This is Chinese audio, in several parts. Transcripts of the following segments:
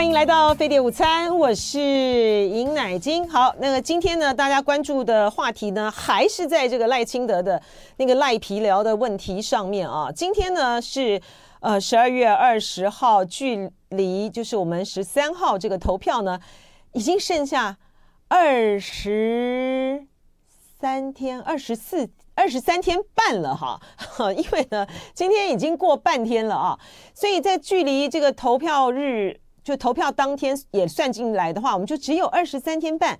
欢迎来到飞碟午餐，我是尹乃菁。好，那个今天呢，大家关注的话题呢，还是在这个赖清德的那个赖皮聊的问题上面啊。今天呢是呃十二月二十号，距离就是我们十三号这个投票呢，已经剩下二十三天，二十四。二十三天半了哈，因为呢，今天已经过半天了啊，所以在距离这个投票日就投票当天也算进来的话，我们就只有二十三天半。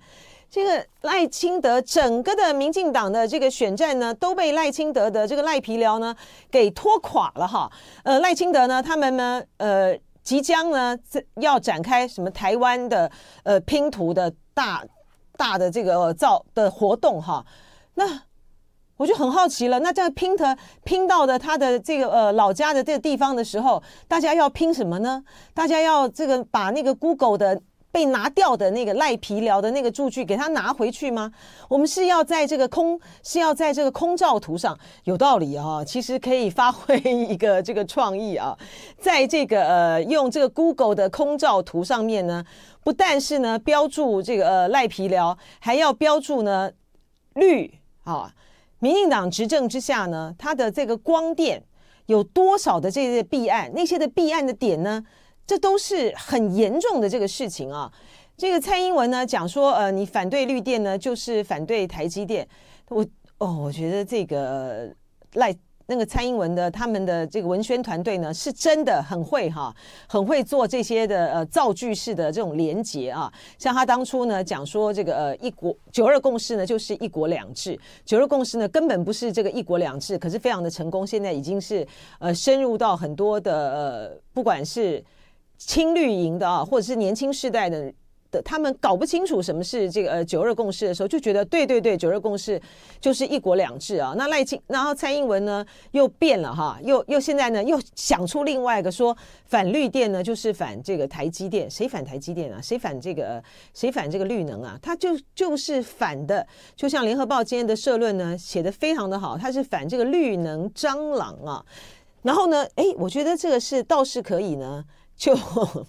这个赖清德整个的民进党的这个选战呢，都被赖清德的这个赖皮寮呢给拖垮了哈。呃，赖清德呢，他们呢，呃，即将呢要展开什么台湾的呃拼图的大大的这个造的活动哈，那。我就很好奇了，那这样拼的拼到的他的这个呃老家的这个地方的时候，大家要拼什么呢？大家要这个把那个 Google 的被拿掉的那个赖皮寮的那个数据给他拿回去吗？我们是要在这个空是要在这个空照图上有道理啊，其实可以发挥一个这个创意啊，在这个呃用这个 Google 的空照图上面呢，不但是呢标注这个呃赖皮寮，还要标注呢绿啊。民进党执政之下呢，它的这个光电有多少的这些弊案？那些的弊案的点呢？这都是很严重的这个事情啊。这个蔡英文呢讲说，呃，你反对绿电呢，就是反对台积电。我哦，我觉得这个赖。那个蔡英文的他们的这个文宣团队呢，是真的很会哈，很会做这些的呃造句式的这种连结啊。像他当初呢讲说这个呃一国九二共识呢就是一国两制，九二共识呢根本不是这个一国两制，可是非常的成功，现在已经是呃深入到很多的呃不管是青绿营的啊，或者是年轻世代的。的他们搞不清楚什么是这个呃九二共识的时候，就觉得对对对，九二共识就是一国两制啊。那赖清，然后蔡英文呢又变了哈，又又现在呢又想出另外一个说反绿电呢就是反这个台积电，谁反台积电啊？谁反这个谁反这个绿能啊？他就就是反的，就像联合报今天的社论呢写得非常的好，他是反这个绿能蟑螂啊。然后呢，哎，我觉得这个是倒是可以呢，就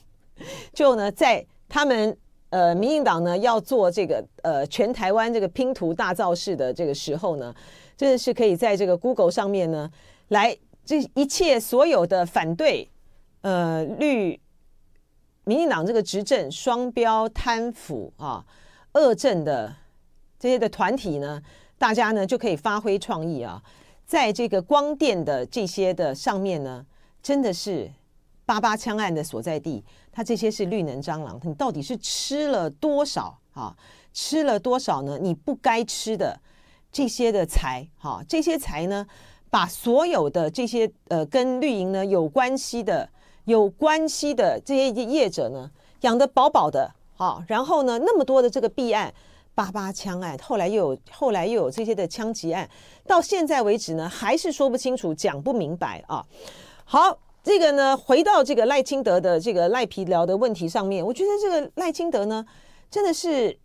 就呢在他们。呃，民进党呢要做这个呃全台湾这个拼图大造势的这个时候呢，真的是可以在这个 Google 上面呢，来这一切所有的反对呃绿民进党这个执政双标贪腐啊恶政的这些的团体呢，大家呢就可以发挥创意啊，在这个光电的这些的上面呢，真的是。八八枪案的所在地，它这些是绿能蟑螂，你到底是吃了多少啊？吃了多少呢？你不该吃的这些的财，哈，这些财呢，把所有的这些呃跟绿营呢有关系的、有关系的这些业者呢养得饱饱的，好，然后呢那么多的这个弊案，八八枪案，后来又有后来又有这些的枪击案，到现在为止呢还是说不清楚、讲不明白啊。好。这个呢，回到这个赖清德的这个赖皮聊的问题上面，我觉得这个赖清德呢，真的是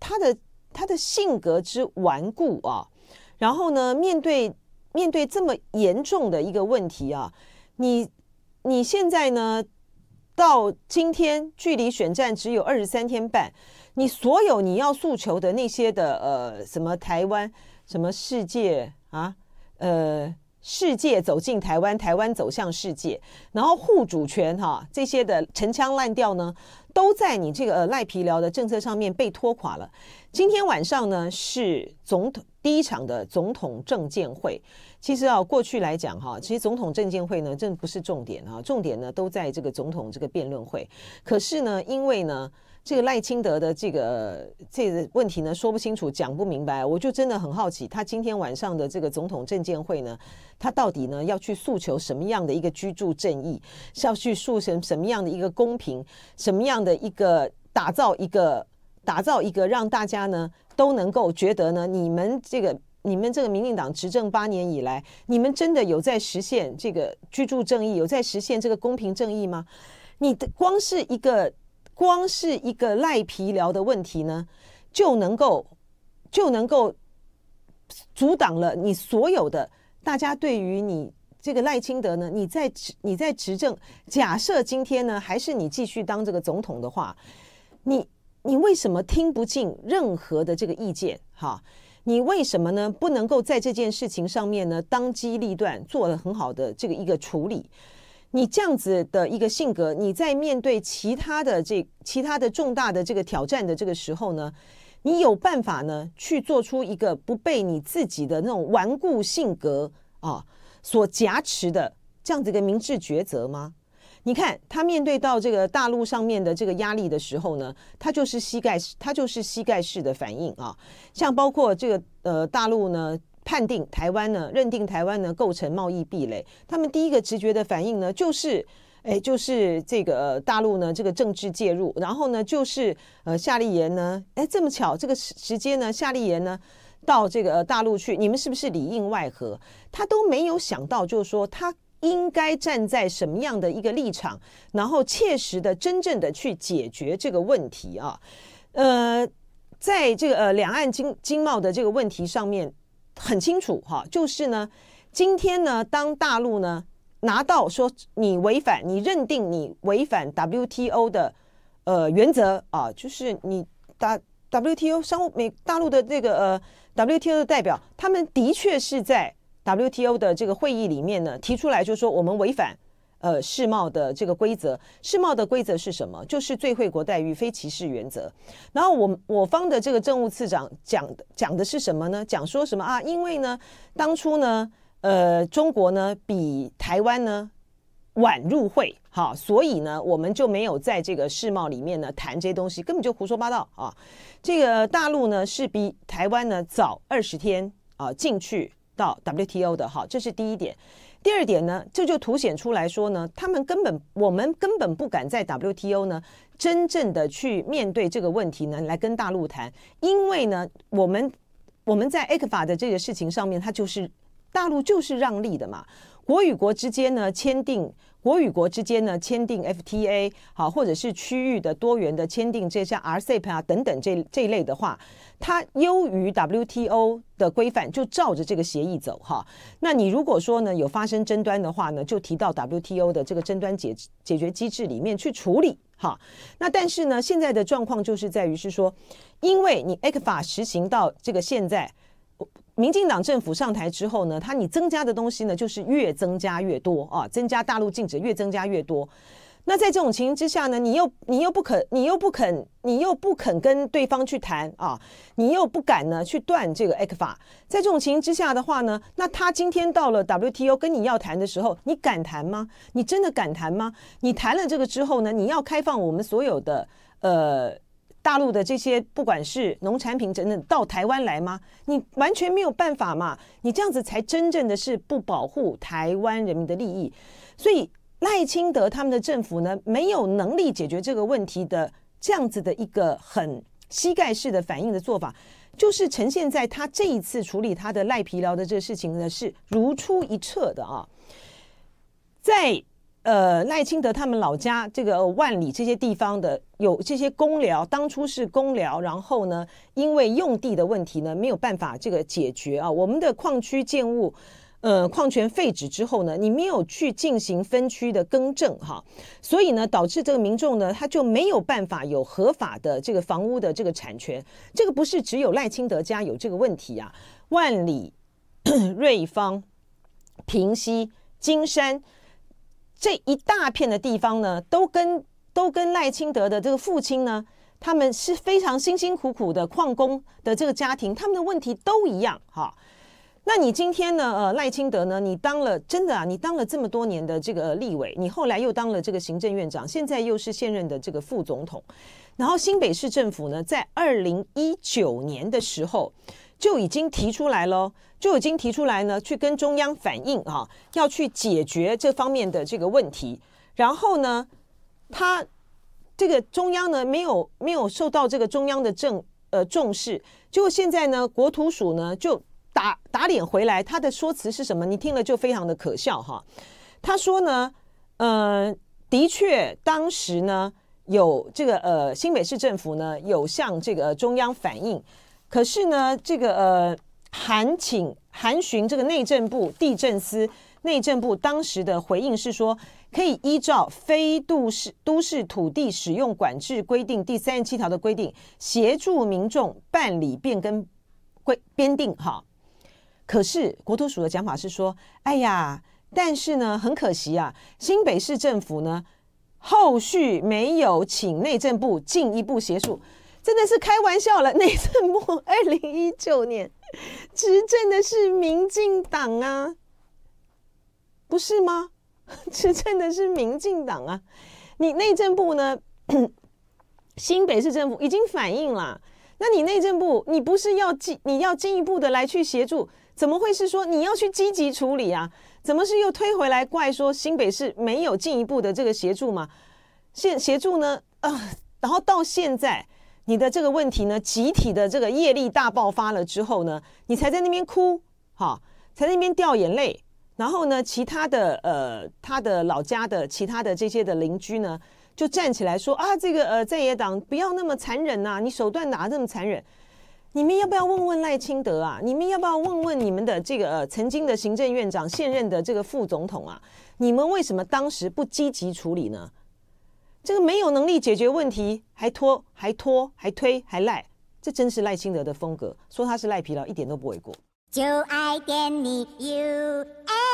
他的他的性格之顽固啊。然后呢，面对面对这么严重的一个问题啊，你你现在呢，到今天距离选战只有二十三天半，你所有你要诉求的那些的呃什么台湾什么世界啊呃。世界走进台湾，台湾走向世界，然后护主权哈、啊、这些的陈腔滥调呢，都在你这个呃赖皮寮的政策上面被拖垮了。今天晚上呢是总统第一场的总统政见会。其实啊，过去来讲哈，其实总统政见会呢，真不是重点啊，重点呢都在这个总统这个辩论会。可是呢，因为呢。这个赖清德的这个这个问题呢，说不清楚，讲不明白，我就真的很好奇，他今天晚上的这个总统政见会呢，他到底呢要去诉求什么样的一个居住正义，是要去诉求什么样的一个公平，什么样的一个打造一个打造一个让大家呢都能够觉得呢，你们这个你们这个民进党执政八年以来，你们真的有在实现这个居住正义，有在实现这个公平正义吗？你的光是一个。光是一个赖皮聊的问题呢，就能够就能够阻挡了你所有的大家对于你这个赖清德呢，你在你在执政，假设今天呢还是你继续当这个总统的话，你你为什么听不进任何的这个意见？哈，你为什么呢不能够在这件事情上面呢当机立断，做了很好的这个一个处理？你这样子的一个性格，你在面对其他的这其他的重大的这个挑战的这个时候呢，你有办法呢去做出一个不被你自己的那种顽固性格啊所挟持的这样子一个明智抉择吗？你看他面对到这个大陆上面的这个压力的时候呢，他就是膝盖，他就是膝盖式的反应啊，像包括这个呃大陆呢。判定台湾呢，认定台湾呢构成贸易壁垒，他们第一个直觉的反应呢，就是，哎，就是这个大陆呢这个政治介入，然后呢就是呃夏立言呢，哎这么巧这个时时间呢，夏立言呢到这个大陆去，你们是不是里应外合？他都没有想到，就是说他应该站在什么样的一个立场，然后切实的、真正的去解决这个问题啊，呃，在这个呃两岸经经贸的这个问题上面。很清楚哈，就是呢，今天呢，当大陆呢拿到说你违反，你认定你违反 WTO 的呃原则啊，就是你大 WTO 商务美大陆的这个呃 WTO 的代表，他们的确是在 WTO 的这个会议里面呢提出来，就说我们违反。呃，世贸的这个规则，世贸的规则是什么？就是最惠国待遇、非歧视原则。然后我我方的这个政务次长讲的讲的是什么呢？讲说什么啊？因为呢，当初呢，呃，中国呢比台湾呢晚入会，好，所以呢，我们就没有在这个世贸里面呢谈这些东西，根本就胡说八道啊！这个大陆呢是比台湾呢早二十天啊进去到 WTO 的，好，这是第一点。第二点呢，这就凸显出来说呢，他们根本我们根本不敢在 WTO 呢真正的去面对这个问题呢，来跟大陆谈，因为呢，我们我们在 ECFA 的这个事情上面，它就是大陆就是让利的嘛，国与国之间呢签订。国与国之间呢，签订 FTA 好，或者是区域的多元的签订，这像 RCEP 啊等等这这一类的话，它优于 WTO 的规范，就照着这个协议走哈。那你如果说呢有发生争端的话呢，就提到 WTO 的这个争端解解决机制里面去处理哈。那但是呢，现在的状况就是在于是说，因为你 ECFA 实行到这个现在。民进党政府上台之后呢，它你增加的东西呢，就是越增加越多啊，增加大陆禁止越增加越多。那在这种情形之下呢，你又你又不肯，你又不肯，你又不肯跟对方去谈啊，你又不敢呢去断这个 ECFA。在这种情形之下的话呢，那他今天到了 WTO 跟你要谈的时候，你敢谈吗？你真的敢谈吗？你谈了这个之后呢，你要开放我们所有的呃。大陆的这些不管是农产品等等到台湾来吗？你完全没有办法嘛！你这样子才真正的是不保护台湾人民的利益。所以赖清德他们的政府呢，没有能力解决这个问题的这样子的一个很膝盖式的反应的做法，就是呈现在他这一次处理他的赖皮寮的这个事情呢，是如出一辙的啊，在。呃，赖清德他们老家这个万里这些地方的有这些公寮，当初是公寮，然后呢，因为用地的问题呢，没有办法这个解决啊。我们的矿区建物，呃，矿权废止之后呢，你没有去进行分区的更正哈，所以呢，导致这个民众呢，他就没有办法有合法的这个房屋的这个产权。这个不是只有赖清德家有这个问题啊，万里、瑞芳、平溪、金山。这一大片的地方呢，都跟都跟赖清德的这个父亲呢，他们是非常辛辛苦苦的矿工的这个家庭，他们的问题都一样哈。那你今天呢，呃，赖清德呢，你当了真的啊，你当了这么多年的这个立委，你后来又当了这个行政院长，现在又是现任的这个副总统，然后新北市政府呢，在二零一九年的时候。就已经提出来了，就已经提出来呢，去跟中央反映啊，要去解决这方面的这个问题。然后呢，他这个中央呢，没有没有受到这个中央的正呃重视。结果现在呢，国土署呢就打打脸回来，他的说辞是什么？你听了就非常的可笑哈。他说呢，呃，的确当时呢有这个呃新北市政府呢有向这个中央反映。可是呢，这个呃，函请函询这个内政部地政司内政部当时的回应是说，可以依照非都市都市土地使用管制规定第三十七条的规定，协助民众办理变更规编定哈。可是国土署的讲法是说，哎呀，但是呢，很可惜啊，新北市政府呢后续没有请内政部进一步协助，真的是开玩笑了。内政部二零一九年执政的是民进党啊，不是吗？执政的是民进党啊，你内政部呢？新北市政府已经反映了，那你内政部，你不是要进，你要进一步的来去协助，怎么会是说你要去积极处理啊？怎么是又推回来怪说新北市没有进一步的这个协助吗？现协助呢？啊、然后到现在你的这个问题呢，集体的这个业力大爆发了之后呢，你才在那边哭，哈，才在那边掉眼泪。然后呢，其他的呃，他的老家的其他的这些的邻居呢，就站起来说啊，这个呃，在野党不要那么残忍呐、你手段哪这么残忍？你们要不要问问赖清德啊？你们要不要问问你们的这个呃，曾经的行政院长、现任的这个副总统啊？你们为什么当时不积极处理呢？这个没有能力解决问题，还拖、还拖、还推、还赖，这真是赖清德的风格。说他是赖皮佬，一点都不为过。就爱点你 UFO